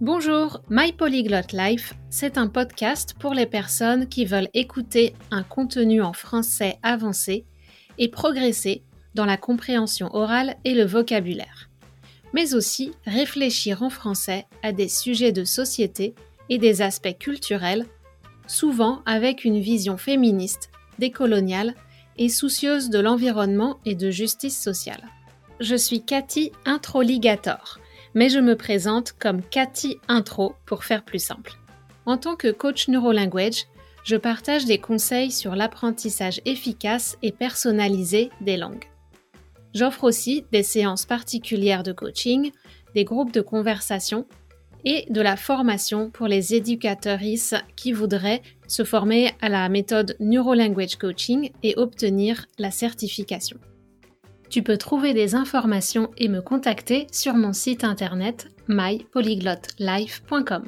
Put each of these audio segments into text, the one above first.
Bonjour, My Polyglot Life, c'est un podcast pour les personnes qui veulent écouter un contenu en français avancé et progresser dans la compréhension orale et le vocabulaire, mais aussi réfléchir en français à des sujets de société et des aspects culturels, souvent avec une vision féministe, décoloniale et soucieuse de l'environnement et de justice sociale. Je suis Cathy Introligator mais je me présente comme Cathy Intro pour faire plus simple. En tant que coach neurolanguage, je partage des conseils sur l'apprentissage efficace et personnalisé des langues. J'offre aussi des séances particulières de coaching, des groupes de conversation et de la formation pour les éducateurs qui voudraient se former à la méthode Neurolanguage Coaching et obtenir la certification. Tu peux trouver des informations et me contacter sur mon site internet mypolyglotlife.com.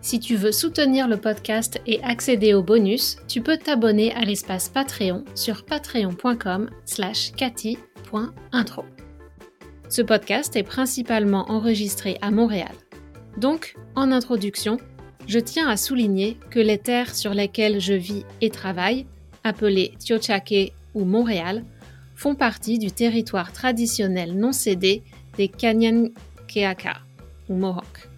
Si tu veux soutenir le podcast et accéder aux bonus, tu peux t'abonner à l'espace Patreon sur patreon.com slash. Ce podcast est principalement enregistré à Montréal. Donc, en introduction, je tiens à souligner que les terres sur lesquelles je vis et travaille, appelées Tiochake ou Montréal, font partie du territoire traditionnel non cédé des Kanyankeaka, ou Mohawks,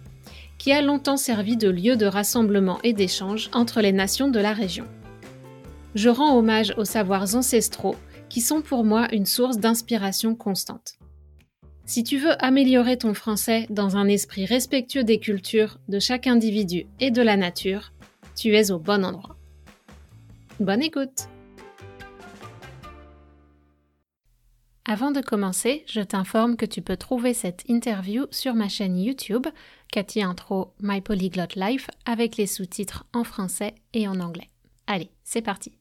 qui a longtemps servi de lieu de rassemblement et d'échange entre les nations de la région. Je rends hommage aux savoirs ancestraux qui sont pour moi une source d'inspiration constante. Si tu veux améliorer ton français dans un esprit respectueux des cultures, de chaque individu et de la nature, tu es au bon endroit. Bonne écoute Avant de commencer, je t'informe que tu peux trouver cette interview sur ma chaîne YouTube, Cathy Intro My Polyglot Life, avec les sous-titres en français et en anglais. Allez, c'est parti.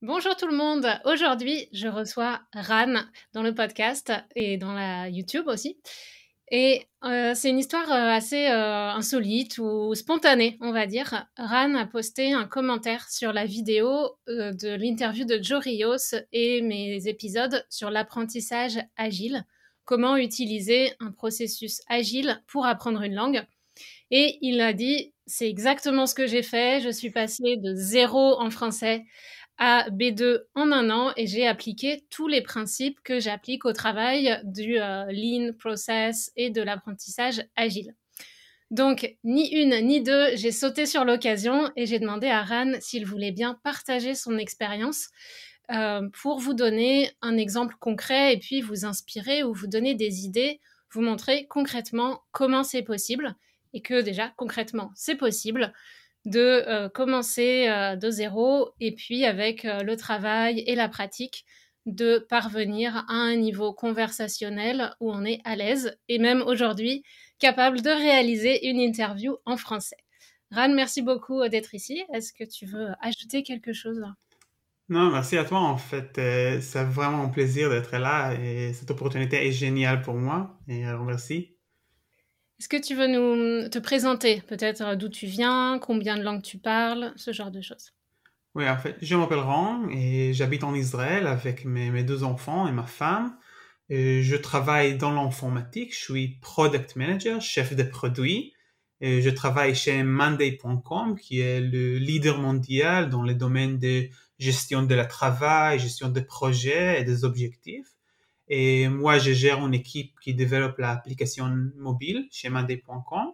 Bonjour tout le monde. Aujourd'hui, je reçois Ran dans le podcast et dans la YouTube aussi. Et euh, c'est une histoire euh, assez euh, insolite ou spontanée, on va dire. Ran a posté un commentaire sur la vidéo de l'interview de Joe Rios et mes épisodes sur l'apprentissage agile, comment utiliser un processus agile pour apprendre une langue. Et il a dit, c'est exactement ce que j'ai fait, je suis passée de zéro en français à B2 en un an et j'ai appliqué tous les principes que j'applique au travail du euh, lean process et de l'apprentissage agile. Donc, ni une ni deux, j'ai sauté sur l'occasion et j'ai demandé à Ran s'il voulait bien partager son expérience euh, pour vous donner un exemple concret et puis vous inspirer ou vous donner des idées, vous montrer concrètement comment c'est possible et que déjà concrètement c'est possible de euh, commencer euh, de zéro et puis avec euh, le travail et la pratique de parvenir à un niveau conversationnel où on est à l'aise et même aujourd'hui capable de réaliser une interview en français. Ran, merci beaucoup d'être ici. Est-ce que tu veux ajouter quelque chose? Non, merci à toi en fait. c'est vraiment un plaisir d'être là et cette opportunité est géniale pour moi et merci. Est-ce que tu veux nous te présenter, peut-être euh, d'où tu viens, combien de langues tu parles, ce genre de choses? Oui, en fait, je m'appelle Ron et j'habite en Israël avec mes, deux enfants et ma femme. Et je travaille dans l'informatique, je suis product manager, chef de produit. Et je travaille chez Monday.com, qui est le leader mondial dans les domaines de gestion de la travail, gestion des projets et des objectifs. Et moi, je gère une équipe qui développe l'application mobile chez Monday.com.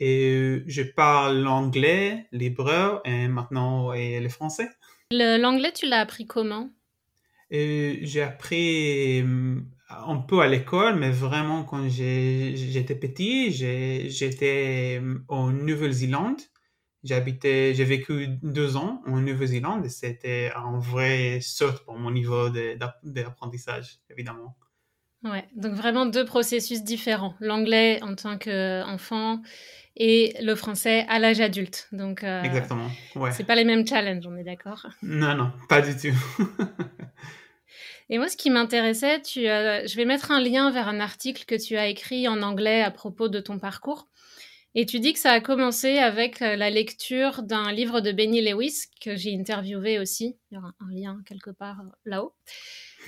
Et je parle l'anglais, l'hébreu et maintenant et le français. L'anglais, tu l'as appris comment? J'ai appris euh, un peu à l'école, mais vraiment quand j'étais petit, j'étais en Nouvelle-Zélande J'habitais, j'ai vécu deux ans en Nouvelle-Zélande et c'était un vrai saut pour mon niveau d'apprentissage, évidemment. Ouais, donc vraiment deux processus différents. L'anglais en tant qu'enfant et le français à l'âge adulte. Donc, euh, Exactement, ouais. C'est pas les mêmes challenges, on est d'accord? Non, non, pas du tout. et moi, ce qui m'intéressait, tu, je vais mettre un lien vers un article que tu as écrit en anglais à propos de ton parcours. Et tu dis que ça a commencé avec euh, la lecture d'un livre de Benny Lewis que j'ai interviewé aussi. Il y aura un lien quelque part euh, là-haut.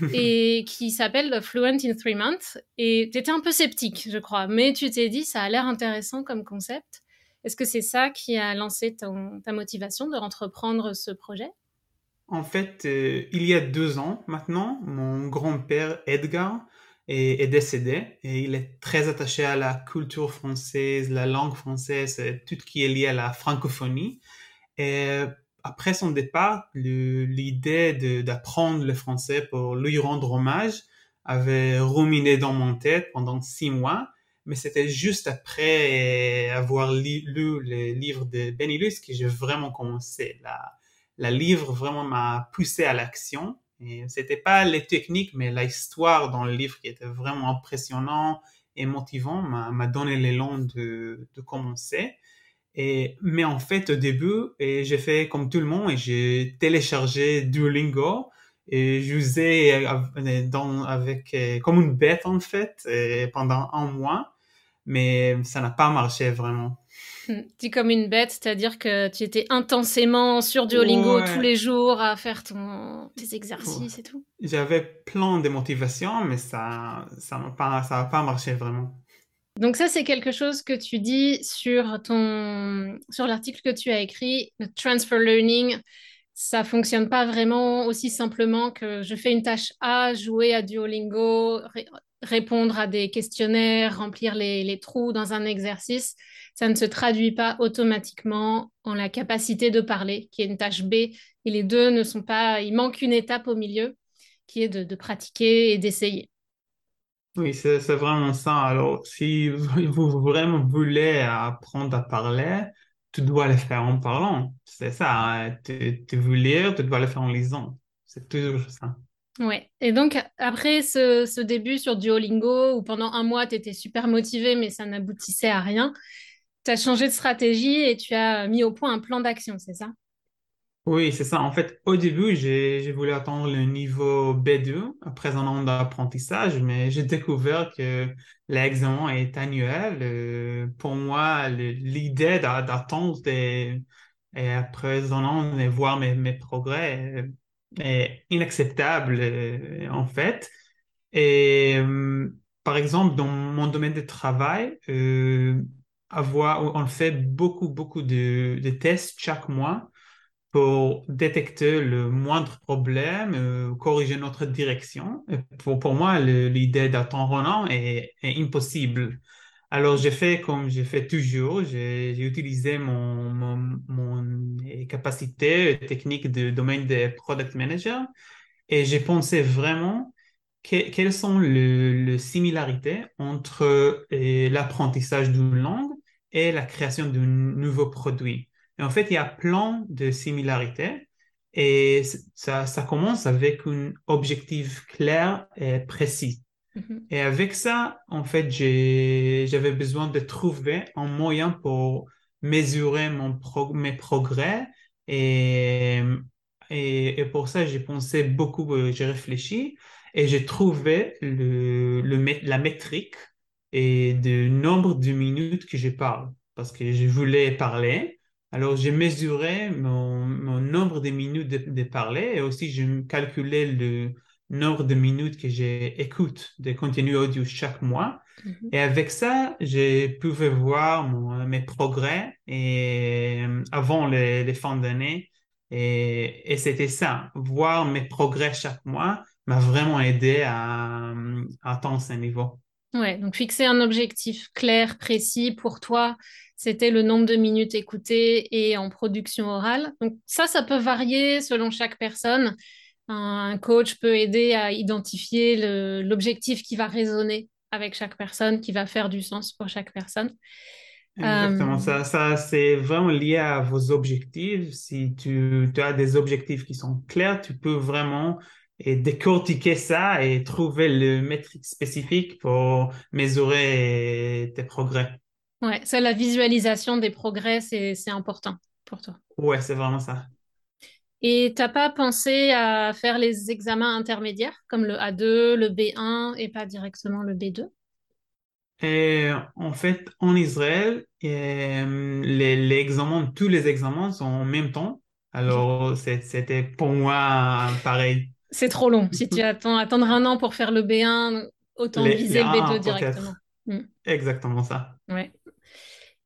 et qui s'appelle Fluent in Three Months. Et tu étais un peu sceptique, je crois, mais tu t'es dit, ça a l'air intéressant comme concept. Est-ce que c'est ça qui a lancé ta motivation de entreprendre ce projet? En fait, euh, il y a deux ans maintenant, mon grand-père Edgar est, décédé et il est très attaché à la culture française, la langue française, tout ce qui est lié à la francophonie. Et après son départ, l'idée d'apprendre le français pour lui rendre hommage avait ruminé dans mon tête pendant six mois, mais c'était juste après avoir lu le livre de Benilus que j'ai vraiment commencé. La, la livre vraiment m'a poussé à l'action. Et c'était pas les techniques, mais l'histoire dans le livre qui était vraiment impressionnant et motivant m'a donné l'élan de, de commencer. Et, mais en fait, au début, j'ai fait comme tout le monde et j'ai téléchargé Duolingo et j'usais dans, avec, euh, comme une bête en fait pendant un mois, mais ça n'a pas marché vraiment. Dis comme une bête, c'est-à-dire que tu étais intensément sur Duolingo tous les jours à faire ton, tes exercices et tout. J'avais plein de motivation, mais ça ça n'a pas, ça pas marché vraiment. Donc ça, c'est quelque chose que tu dis sur ton sur l'article que tu as écrit, le transfer learning. Ça fonctionne pas vraiment aussi simplement que je fais une tâche A, jouer à Duolingo, répondre à des questionnaires, remplir les, trous dans un exercice. Ça ne se traduit pas automatiquement en la capacité de parler, qui est une tâche B. Et les deux ne sont pas. Il manque une étape au milieu, qui est de, pratiquer et d'essayer. Oui, c'est vraiment ça. Alors, si vous vraiment voulez apprendre à parler, tu dois le faire en parlant. C'est ça. Hein. Tu veux lire, tu dois le faire en lisant. C'est toujours ça. Ouais. Et donc, après ce, ce début sur Duolingo, où pendant un mois, tu étais super motivé, mais ça n'aboutissait à rien, tu as changé de stratégie et tu as mis au point un plan d'action, c'est ça? Oui, c'est ça. En fait, au début, j'ai voulu attendre le niveau B2 après un an d'apprentissage, mais j'ai découvert que l'examen est annuel. Euh, pour moi, l'idée d'attendre et, après un an de voir mes, mes progrès est inacceptable, euh, en fait. Et euh, par exemple, dans mon domaine de travail, avoir, on fait beaucoup, beaucoup de, tests chaque mois pour détecter le moindre problème, euh, corriger notre direction. pour, pour moi, l'idée d'attendre un an est, est, impossible. Alors, j'ai fait comme j'ai fait toujours, j'ai utilisé mon, mon, mon capacité technique de domaine de product manager et j'ai pensé vraiment quelles sont les, similarités entre euh, l'apprentissage d'une langue et la création d'un nouveau produit en fait, il y a plein de similarités et ça, ça commence avec un objectif clair et précis. Mm-hmm. Et avec ça, en fait, j'avais besoin de trouver un moyen pour mesurer mon mes progrès. Et, et, pour ça, j'ai pensé beaucoup, euh, j'ai réfléchi et j'ai trouvé le, le, la métrique et le nombre de minutes que je parle. Parce que je voulais parler. Alors, j'ai mesuré mon, nombre de minutes de, parler. Et aussi j'ai calculé le nombre de minutes que j'écoute des contenus audio chaque mois. Mm-hmm. Et avec ça, j'ai pu voir mes progrès et, euh, avant les, les fins d'année. Et, et c'était ça, voir mes progrès chaque mois m'a vraiment aidé à, à atteindre ce niveau. Ouais, donc fixer un objectif clair, précis pour toi c'était le nombre de minutes écoutées et en production orale. Donc ça, ça peut varier selon chaque personne. Un coach peut aider à identifier l'objectif qui va résonner avec chaque personne, qui va faire du sens pour chaque personne. Exactement, euh, ça, c'est vraiment lié à vos objectifs. Si tu, tu, as des objectifs qui sont clairs, tu peux vraiment décortiquer ça et trouver le métrique spécifique pour mesurer tes progrès. Ouais, ça, la visualisation des progrès, c'est important pour toi. Ouais, c'est vraiment ça. Et t'as pas pensé à faire les examens intermédiaires comme le A2, le B1 et pas directement le B2? Et en fait, en Israël, euh, les, les, examens, tous les examens sont en même temps. Alors, c'était pour moi pareil. c'est trop long. Si tu attends attendre un an pour faire le B1, autant viser le B2 directement. Mm. Exactement ça. Ouais.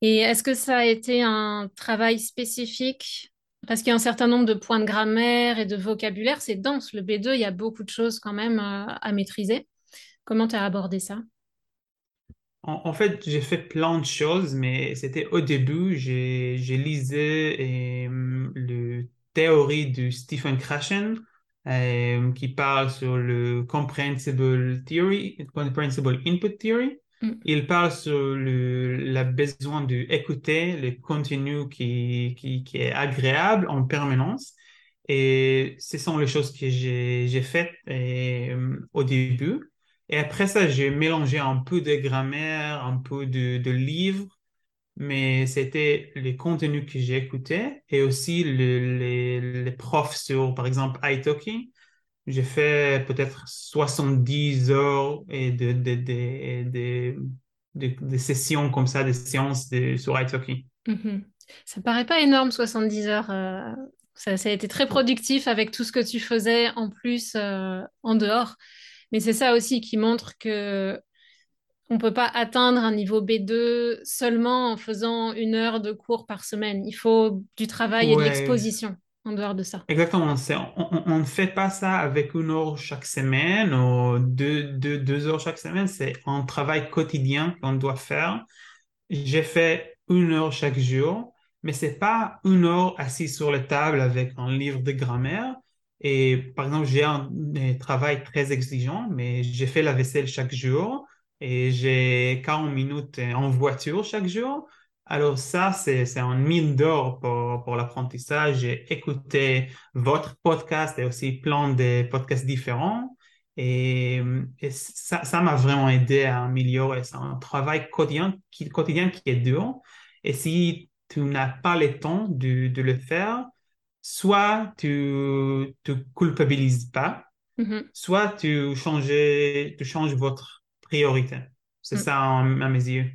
Et est-ce que ça a été un travail spécifique Parce qu'il y a un certain nombre de points de grammaire et de vocabulaire, c'est dense. Le B2, il y a beaucoup de choses quand même à, à maîtriser. Comment tu as abordé ça? En, fait, j'ai fait plein de choses, mais c'était au début, j'ai lisé euh, le théorie de Stephen Krashen euh, qui parle sur le Comprehensible Theory, Comprehensible Input Theory. Mm. Il parle sur le la besoin d'écouter le contenu qui, qui, qui, est agréable en permanence. Et ce sont les choses que j'ai faites euh, au début. Et après ça, j'ai mélangé un peu de grammaire, un peu de, de livres, mais c'était les contenus que j'ai écoutés et aussi les, les, profs sur, par exemple, italki. J'ai fait peut-être 70 heures et de, de, de, sessions comme ça, des séances sur italki. Mm-hmm. Ça paraît pas énorme, 70 heures. Euh, ça, ça, a été très productif avec tout ce que tu faisais en plus euh, en dehors. Mais c'est ça aussi qui montre que on peut pas atteindre un niveau B2 seulement en faisant une heure de cours par semaine. Il faut du travail et de l'exposition en dehors de ça. Exactement. On, ne fait pas ça avec une heure chaque semaine ou deux, deux, deux heures chaque semaine. C'est un travail quotidien qu'on doit faire. J'ai fait une heure chaque jour, mais c'est pas une heure assis sur la table avec un livre de grammaire. Et par exemple, j'ai un, travail très exigeant, mais j'ai fait la vaisselle chaque jour et j'ai 40 minutes en voiture chaque jour. Alors ça, c'est un mine d'or pour, pour l'apprentissage. J'ai écouté votre podcast et aussi plein de podcasts différents. Et, ça, ça m'a vraiment aidé à améliorer. C'est un travail quotidien qui, quotidien qui est dur. Et si tu n'as pas le temps de, de le faire, soit tu te culpabilises pas, mm-hmm. soit tu changes, tu changes votre priorité. C'est mm. ça à mes yeux.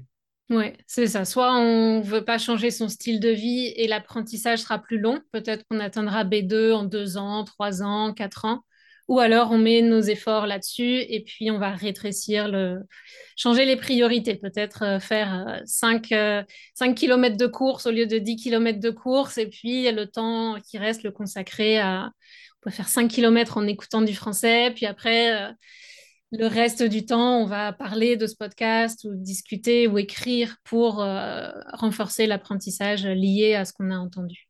Oui, c'est ça. Soit on veut pas changer son style de vie et l'apprentissage sera plus long. Peut-être qu'on atteindra B2 en deux ans, trois ans, quatre ans. Ou alors on met nos efforts là-dessus et puis on va rétrécir le, changer les priorités. Peut-être euh, faire 5, euh, km euh, de course au lieu de 10 km de course et puis le temps qui reste le consacrer à, on peut faire 5 km en écoutant du français. Puis après, le reste du temps, on va parler de ce podcast ou discuter ou écrire pour renforcer l'apprentissage lié à ce qu'on a entendu.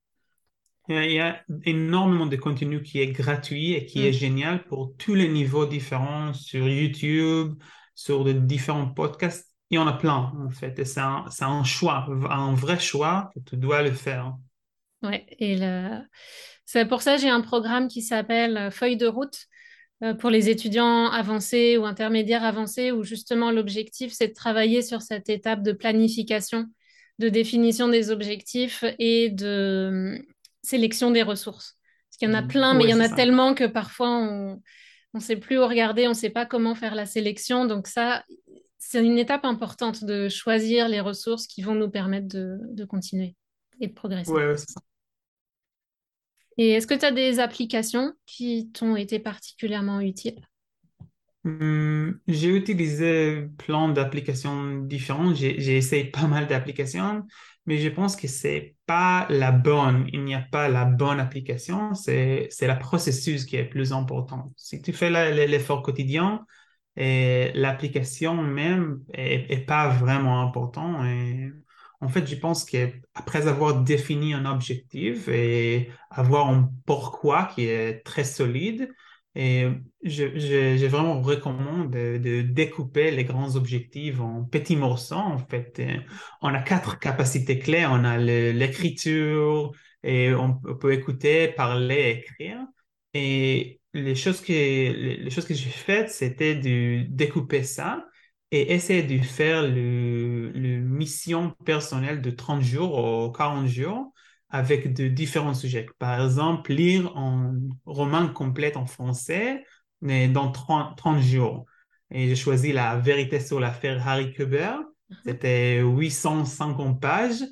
Il y a énormément de contenu qui est gratuit et qui est mm. génial pour tous les niveaux différents sur YouTube, sur de différents podcasts. Il y en a plein, en fait. Et c'est un, un, choix, un vrai choix que tu dois le faire. Ouais, et c'est pour ça que j'ai un programme qui s'appelle Feuille de route euh, pour les étudiants avancés ou intermédiaires avancés, où justement l'objectif, c'est de travailler sur cette étape de planification, de définition des objectifs et de, sélection des ressources. Parce qu'il y en a mmh. plein, mais il y en a tellement que parfois on ne sait plus où regarder, on ne sait pas comment faire la sélection. Donc ça, c'est une étape importante de choisir les ressources qui vont nous permettre de, continuer et de progresser. Oui, c'est ça. Et est-ce que tu as des applications qui t'ont été particulièrement utiles? Mmh, J'ai utilisé plein d'applications différentes. J'ai essayé pas mal d'applications mais je pense que c'est pas la bonne. Il n'y a pas la bonne application, c'est le processus qui est plus important. Si tu fais l'effort quotidien, l'application même est, pas vraiment important. Et en fait, je pense qu'après avoir défini un objectif et avoir un pourquoi qui est très solide, et je, vraiment recommande de, découper les grands objectifs en petits morceaux. En fait, on a quatre capacités clés. On a l'écriture et on peut écouter, parler, écrire. Et les choses que, les choses que j'ai faites, c'était de découper ça et essayer de faire le, le mission personnelle de 30 jours ou 40 jours avec de différents sujets. Par exemple, lire un roman complet en français mais dans 30, 30 jours. Et j'ai choisi La vérité sur l'affaire Harry Kuber. Mhm. C'était 850 pages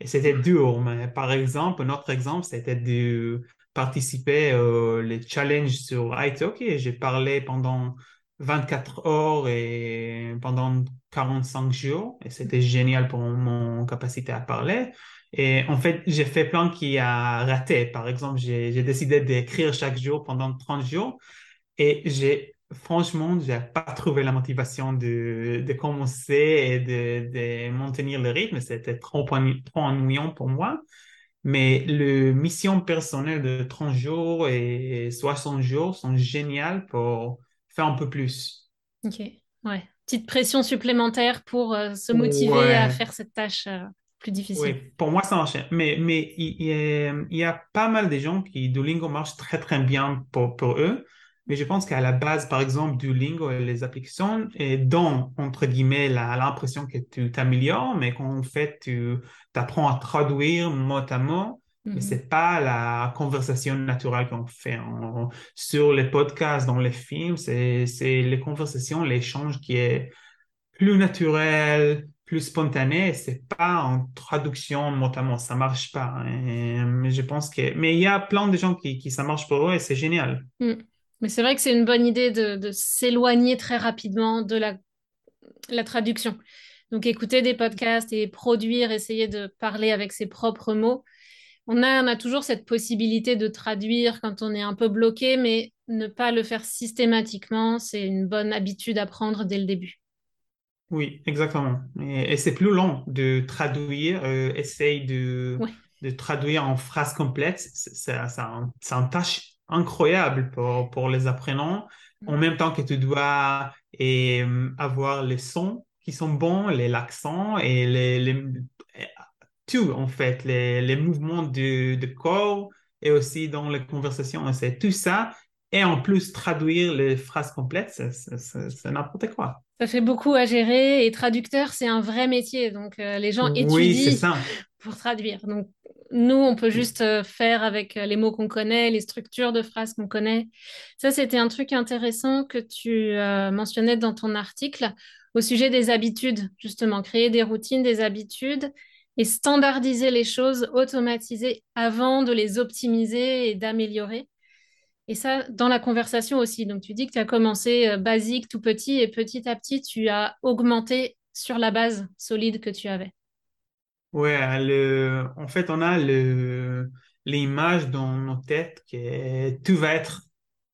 et c'était dur. Mais par exemple, un autre exemple, c'était de participé aux les challenges sur iTalk et j'ai parlé pendant 24 heures et pendant 45 jours et c'était génial pour mon capacité à parler. Et en fait, j'ai fait plein qui a raté. Par exemple, j'ai décidé d'écrire chaque jour pendant 30 jours et j'ai franchement, j'ai pas trouvé la motivation de, de commencer et de, de maintenir le rythme. C'était trop, trop ennuyant pour moi. Mais les missions personnelles de 30 jours et 60 jours sont géniales pour faire un peu plus. Ok, ouais. Petite pression supplémentaire pour euh, se motiver à faire cette tâche euh, plus difficile. Oui, pour moi, ça marche. Mais, mais il, il, y a pas mal de gens qui, Duolingo marche très, très bien pour, pour eux. Mais je pense qu'à la base, par exemple, Duolingo et les applications et donnent, entre guillemets, l'impression que tu t'améliores, mais qu'en fait, tu apprends à traduire mot à mot. Mais mhm. c'est pas la conversation naturelle qu'on fait sur les podcasts, dans les films. C'est les conversations, l'échange qui est plus naturel, plus spontané. C'est pas en traduction mot. Ça marche pas. Mais je pense que, mais il y a plein de gens qui, qui ça marche pour eux et c'est génial. Mm. Mais c'est vrai que c'est une bonne idée de, s'éloigner très rapidement de la, la traduction. Donc écouter des podcasts et produire, essayer de parler avec ses propres mots. On a, on a toujours cette possibilité de traduire quand on est un peu bloqué, mais ne pas le faire systématiquement, c'est une bonne habitude à prendre dès le début. Oui, exactement. Et, c'est plus long de traduire, euh, essaye de, de traduire en phrase complète. C'est un, une tâche incroyable pour, pour les apprenants, en même temps que tu dois et, euh, avoir les sons qui sont bons, les l'accent et les, les, tout en fait, les, les mouvements de, de, corps et aussi dans les conversations. C'est tout ça. Et en plus, traduire les phrases complètes, c'est n'importe quoi. Ça fait beaucoup à gérer et traducteur, c'est un vrai métier. Donc, euh, les gens étudient ça. pour traduire. Donc, nous, on peut juste euh, faire avec euh, les mots qu'on connaît, les structures de phrases qu'on connaît. Ça, c'était un truc intéressant que tu euh, mentionnais dans ton article au sujet des habitudes, justement, créer des routines, des habitudes et standardiser les choses, automatiser avant de les optimiser et d'améliorer. Et ça, dans la conversation aussi. Donc, tu dis que tu as commencé basique, tout petit, et petit à petit, tu as augmenté sur la base solide que tu avais. Ouais, en fait, on a l'image dans nos têtes que tout va être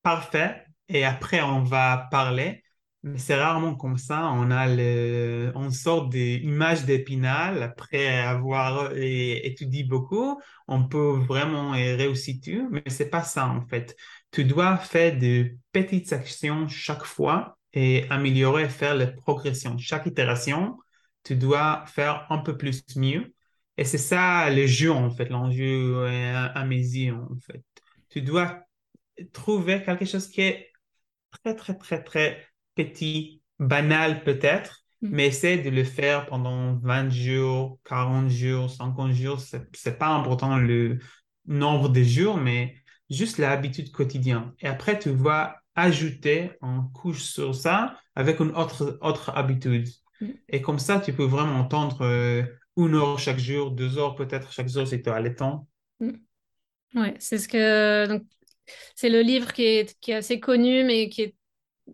parfait et après on va parler. Mais c'est rarement comme ça. On a le, on sort des images d'épinal après avoir étudié beaucoup. On peut vraiment réussir mais c'est pas ça en fait. Tu dois faire de petites actions chaque fois et améliorer, faire les progressions. Chaque itération, tu dois faire un peu plus mieux. Et c'est ça le jeu, en fait, l'enjeu à, mes yeux, en fait. Tu dois trouver quelque chose qui est très, très, très, très petit, banal peut-être, mm. mais essaie de le faire pendant 20 jours, 40 jours, 50 jours. C'est pas important le nombre de jours, mais juste l'habitude quotidienne. Et après, tu vas ajouter en couche sur ça avec une autre, autre habitude. Mm. Et comme ça, tu peux vraiment entendre euh, une heure chaque jour, deux heures peut-être chaque jour c'est allaitant. Mm. Ouais, c'est ce que. Donc, c'est le livre qui est, qui est assez connu, mais qui est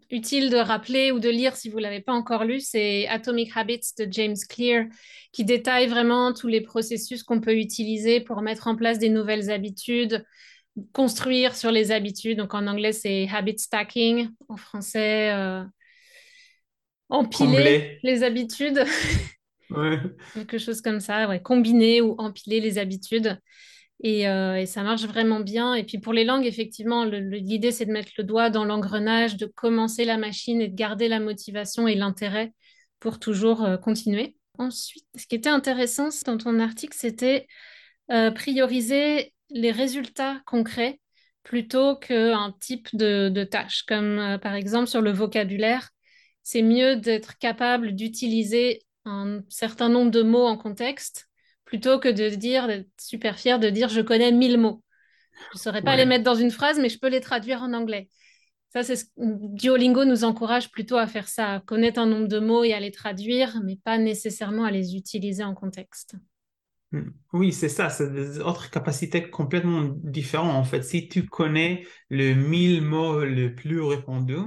utile de rappeler ou de lire si vous ne l'avez pas encore lu, c'est Atomic Habits de James Clear, qui détaille vraiment tous les processus qu'on peut utiliser pour mettre en place des nouvelles habitudes, construire sur les habitudes. Donc en anglais, c'est habit stacking, en français, euh, empiler les habitudes. Quelque chose comme ça, ouais. combiner ou empiler les habitudes. Euh, et, ça marche vraiment bien. Et puis pour les langues, effectivement, l'idée, c'est de mettre le doigt dans l'engrenage, de commencer la machine et de garder la motivation et l'intérêt pour toujours euh, continuer. Ensuite, ce qui était intéressant dans ton article, c'était euh, prioriser les résultats concrets plutôt qu'un type de, de tâche. Comme par exemple sur le vocabulaire, c'est mieux d'être capable d'utiliser un certain nombre de mots en contexte plutôt que de dire, d'être super fier de dire je connais mille mots. Je ne saurais pas les mettre dans une phrase, mais je peux les traduire en anglais. Ça, c'est ce... Duolingo nous encourage plutôt à faire ça, à connaître un nombre de mots et à les traduire, mais pas nécessairement à les utiliser en contexte. Mm. Oui, c'est ça, c'est des autres capacités complètement différentes. En fait, si tu connais le mille mots le plus répandu,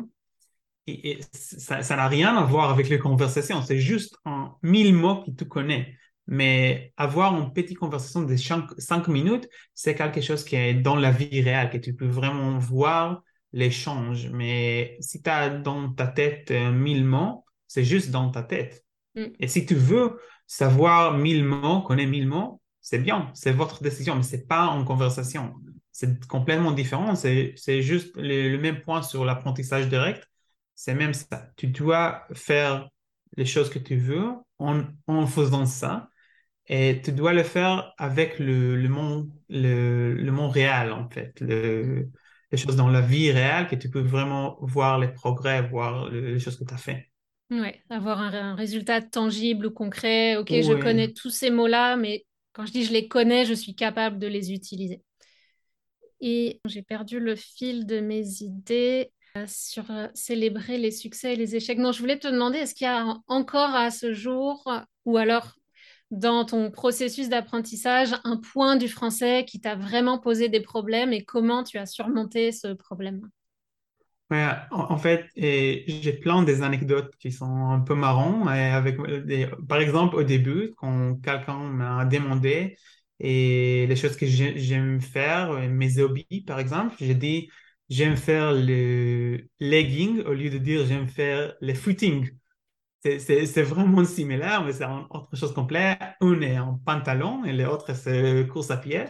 et, ça n'a rien à voir avec les conversations, c'est juste en mille mots que tu connais. Mais avoir une petite conversation de cinq, minutes, c'est quelque chose qui est dans la vie réelle, que tu peux vraiment voir l'échange. Mais si tu as dans ta tête euh, mille mots, c'est juste dans ta tête. Mm. Et si tu veux savoir mille mots, connaître mille mots, c'est bien, c'est votre décision, mais c'est pas en conversation. C'est complètement différent. C'est juste le, même point sur l'apprentissage direct. C'est même ça. Tu dois faire les choses que tu veux en, en faisant ça. Et tu dois le faire avec le, le monde, le, le, monde réel, en fait. les choses dans la vie réelle, que tu peux vraiment voir les progrès, voir les choses que tu as fait. Oui, avoir un, résultat tangible ou concret. Ok, je connais tous ces mots-là, mais quand je dis je les connais, je suis capable de les utiliser. Et j'ai perdu le fil de mes idées euh, sur euh, célébrer les succès et les échecs. Non, je voulais te demander, est-ce qu'il y a encore à ce jour, ou alors dans ton processus d'apprentissage, un point du français qui t'a vraiment posé des problèmes et comment tu as surmonté ce problème? Ouais, en, fait, j'ai plein des anecdotes qui sont un peu marrants. avec par exemple, au début, quand quelqu'un m'a demandé et les choses que j'aime faire, mes hobbies, par exemple, j'ai dit j'aime faire le legging au lieu de dire j'aime faire le footing. C'est vraiment similaire, mais c'est autre chose complète. Un est en pantalon et l'autre, c'est course à pied.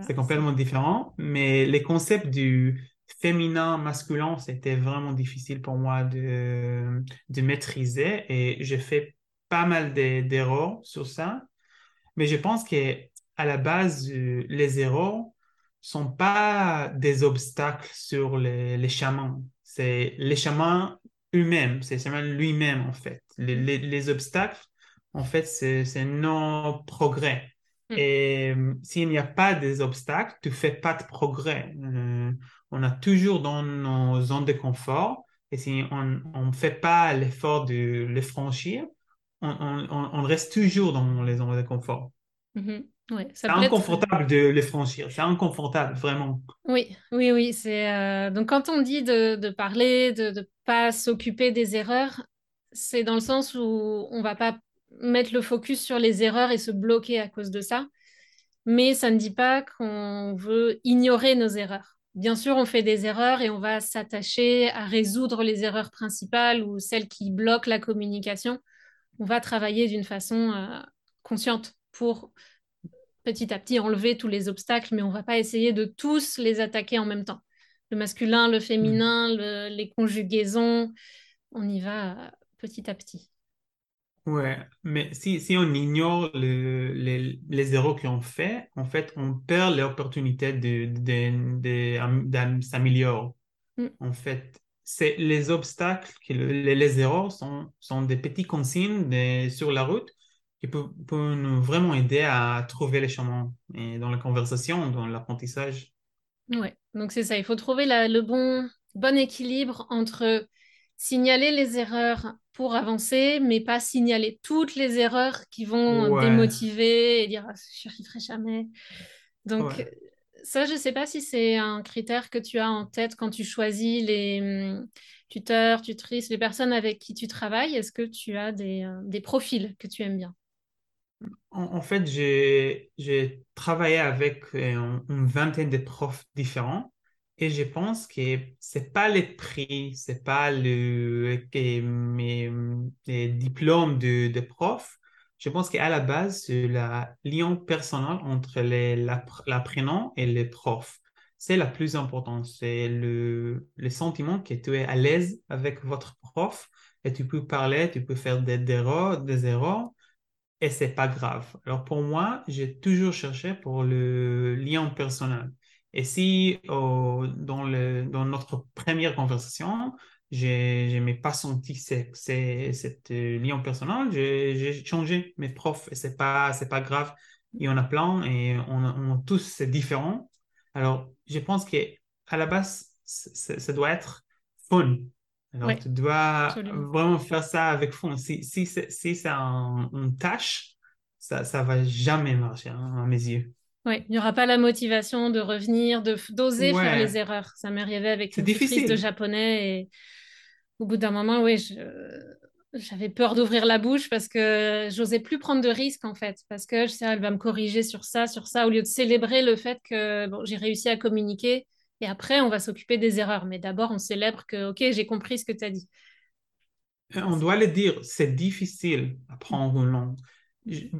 C'est complètement différent. Mais les concepts du féminin, masculin, c'était vraiment difficile pour moi de, de maîtriser et j'ai fait pas mal d'erreurs sur ça. Mais je pense qu'à la base, euh, les erreurs sont pas des obstacles sur les, les chemins. C'est les chemins eux-mêmes, c'est lui-même en fait. Les, les, obstacles, en fait, c'est nos progrès. Hmm. Et euh, s'il n'y a pas des obstacles, tu fais pas de progrès. Euh, on a toujours dans nos zones de confort. Et si on ne fait pas l'effort de les franchir, on, reste toujours dans les zones de confort. Mm-hmm. c'est inconfortable de les franchir. C'est inconfortable, vraiment. Oui, oui, oui. C'est euh, donc quand on dit de, parler, de ne pas s'occuper des erreurs, c'est dans le sens où on va pas mettre le focus sur les erreurs et se bloquer à cause de ça. Mais ça ne dit pas qu'on veut ignorer nos erreurs. Bien sûr, on fait des erreurs et on va s'attacher à résoudre les erreurs principales ou celles qui bloquent la communication. On va travailler d'une façon euh, consciente pour petit à petit enlever tous les obstacles, mais on ne va pas essayer de tous les attaquer en même temps. Le masculin, le féminin, mm. les conjugaisons, on y va petit à petit. Ouais, mais si, si on ignore les, les erreurs qu'on fait, en fait, on perd l'opportunité de, de, de, s'améliorer. Mm. En fait, c'est les obstacles, les, les erreurs sont, sont des petits consignes sur la route qui peuvent, nous vraiment aider à trouver les chemins et dans la conversation, dans l'apprentissage. Ouais, donc c'est ça, il faut trouver le bon, bon équilibre entre signaler les erreurs pour avancer, mais pas signaler toutes les erreurs qui vont démotiver et dire ah, je n'y arriverai jamais. Donc, ça, je ne sais pas si c'est un critère que tu as en tête quand tu choisis les hum, tuteurs, tutrices, les personnes avec qui tu travailles. Est-ce que tu as des, euh, des, profils que tu aimes bien? En, fait, j'ai travaillé avec euh, une vingtaine de profs différents. Et je pense que c'est pas les prix, c'est pas le, mes, diplômes de, de prof. Je pense qu'à la base, c'est la lien personnel entre l'apprenant et les profs. C'est la plus importante. C'est le, le sentiment que tu es à l'aise avec votre prof et tu peux parler, tu peux faire des, des erreurs et c'est pas grave. Alors pour moi, j'ai toujours cherché pour le lien personnel. Et si dans, le, dans notre première conversation, je n'ai pas senti cette, cette euh, lien personnel, j'ai changé mes profs et c'est pas, pas grave. Il y en a plein et on, on tous c'est différent. Alors, je pense qu'à la base, ça doit être fun. Alors, tu dois vraiment faire ça avec fun. Si, si c'est une tâche, ça, ça va jamais marcher hein, à mes yeux. Oui, il n'y aura pas la motivation de revenir, de d'oser faire les erreurs. Ça m'est arrivé avec une difficile. de japonais et au bout d'un moment, oui, j'avais peur d'ouvrir la bouche parce que j'osais plus prendre de risques en fait, parce que je sais, elle va me corriger sur ça, sur ça, au lieu de célébrer le fait que bon, j'ai réussi à communiquer et après on va s'occuper des erreurs. Mais d'abord, on célèbre que, ok, j'ai compris ce que tu as dit. On doit le dire, c'est difficile apprendre une langue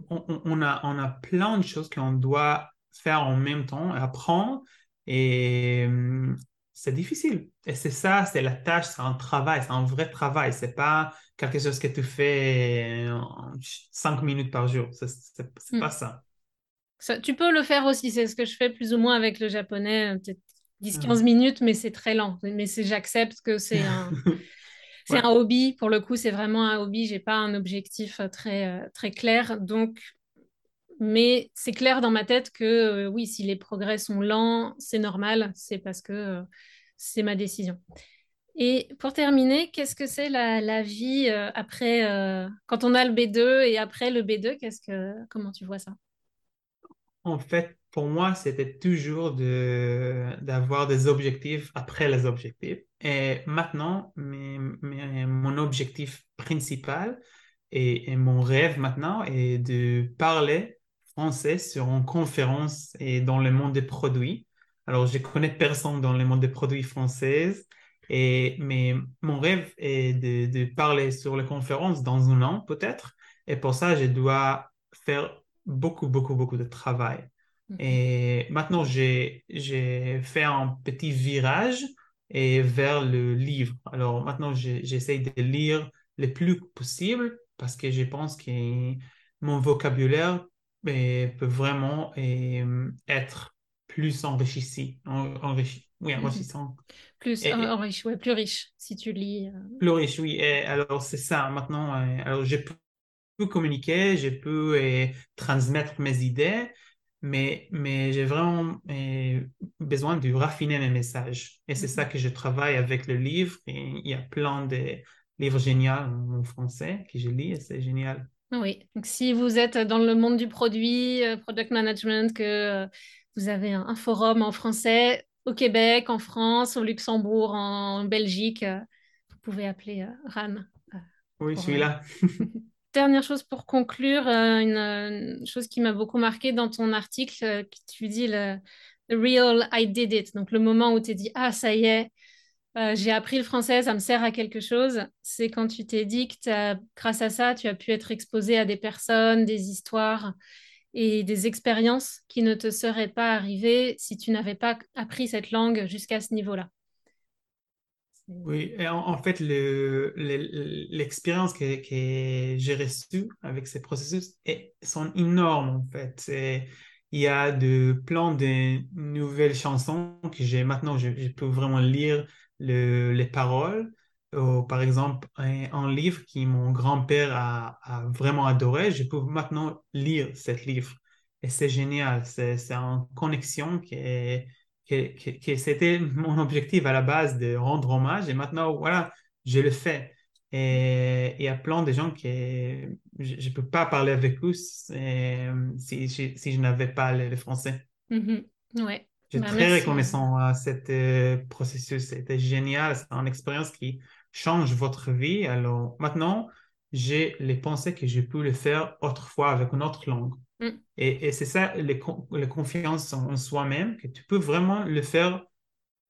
on, a, on a plein de choses qu'on doit faire en même temps, apprendre, et hum, c'est difficile. Et c'est ça, c'est la tâche, c'est un travail, c'est un vrai travail. C'est pas quelque chose que tu fais cinq minutes par jour. C'est hmm. pas ça. ça. Tu peux le faire aussi, c'est ce que je fais plus ou moins avec le japonais, 10-15 minutes, mais c'est très lent. Mais j'accepte que c'est un, C'est un hobby, pour le coup, c'est vraiment un hobby. J'ai pas un objectif euh, très, euh, très clair. Donc, mais c'est clair dans ma tête que euh, oui, si les progrès sont lents, c'est normal. C'est parce que c'est ma décision. Et pour terminer, qu'est-ce que c'est la, vie après, quand on a le B2 et après le B2, qu'est-ce que, comment tu vois ça? En fait, pour moi, c'était toujours de, d'avoir des objectifs après les objectifs. Et maintenant, mon objectif principal et, mon rêve maintenant est de parler français sur une conférence et dans le monde des produits. Alors, je connais personne dans le monde des produits français, et, mais mon rêve est de, de parler sur les conférences dans un an peut-être. Et pour ça, je dois faire beaucoup, beaucoup, beaucoup de travail. Mhm. Et maintenant, j'ai fait un petit virage et vers le livre. Alors maintenant, j'essaie de lire le plus possible parce que je pense que mon vocabulaire ben, peut vraiment être plus enrichi, enrichi, oui, mhm. enrichissant. Plus enrichi, ouais, plus riche si tu lis. Euh. Plus riche, oui. Et alors c'est ça. Maintenant, alors je peux communiquer, je peux transmettre mes idées, mais, mais j'ai vraiment besoin de raffiner mes messages. Et c'est ça mhm. que je travaille avec le livre. Et il y a plein de livres géniaux en français que je lis et c'est génial. Oui, donc si vous êtes dans le monde du produit, euh, product management, que euh, vous avez un, forum en français au Québec, en France, au Luxembourg, en Belgique, euh, vous pouvez appeler RAN. oui, je suis là. dernière chose pour conclure, euh, une, chose qui m'a beaucoup marqué dans ton article, euh, tu dis le real I did it, donc le moment où tu dit ah ça y est, euh, j'ai appris le français, ça me sert à quelque chose. C'est quand tu t'es dit que grâce à ça, tu as pu être exposé à des personnes, des histoires et des expériences qui ne te seraient pas arrivées si tu n'avais pas appris cette langue jusqu'à ce niveau-là. Oui, en, fait, l'expérience que, j'ai reçue avec ces processus est, sont énormes, en fait. il y a de plein de nouvelles chansons que j'ai maintenant, je, peux vraiment lire les paroles. par exemple, un, livre que mon grand-père a, a, vraiment adoré, je peux maintenant lire ce livre. Et c'est génial, c'est une connexion qui est que, c'était mon objectif à la base de rendre hommage et maintenant, voilà, je le fais. Et il y a plein de gens qui, je ne peux pas parler avec eux si, si, je n'avais pas le, français. Ouais. Je suis bah, très reconnaissant à ce euh, processus. C'était génial. C'est une expérience qui change votre vie. Alors maintenant, j'ai les pensées que je peux le faire autrefois avec une autre langue. Mm. Et, c'est ça, les, confiance en, soi-même, que tu peux vraiment le faire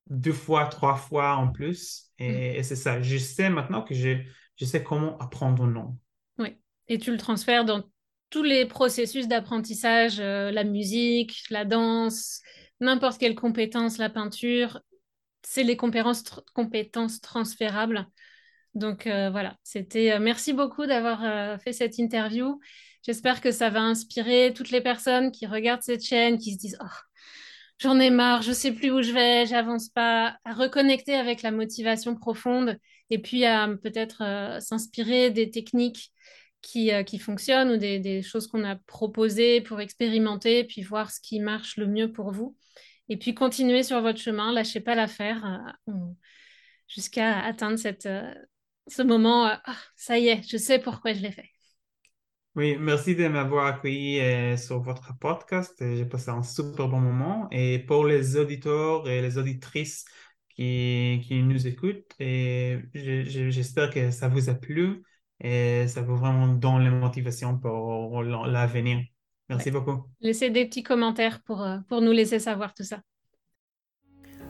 deux fois, trois fois en plus. Et, mm. c'est ça. Je sais maintenant que je, je sais comment apprendre une langue. Oui. Et tu le transfères dans tous les processus d'apprentissage, euh, la musique, la danse, n'importe quelle compétence, la peinture. C'est les compétences, compétences transférables. Donc euh, voilà, c'était. Euh, merci beaucoup d'avoir fait cette interview. J'espère que ça va inspirer toutes les personnes qui regardent cette chaîne, qui se disent oh, j'en ai marre, je sais plus où je vais, j'avance pas, à reconnecter avec la motivation profonde et puis à peut-être euh, s'inspirer des techniques qui, euh, qui fonctionnent ou des, choses qu'on a proposées pour expérimenter, puis voir ce qui marche le mieux pour vous. Et puis continuer sur votre chemin, lâchez pas l'affaire euh, jusqu'à atteindre cette, ce moment, ah, ça y est, je sais pourquoi je l'ai fait. Oui, merci de m'avoir accueilli euh, sur votre podcast. J'ai passé un super bon moment. Et pour les auditeurs et les auditrices qui, qui nous écoutent, et j'espère que ça vous a plu et ça vous vraiment donne la motivation pour l'avenir. Merci beaucoup. Laissez des petits commentaires pour, euh, pour nous laisser savoir tout ça.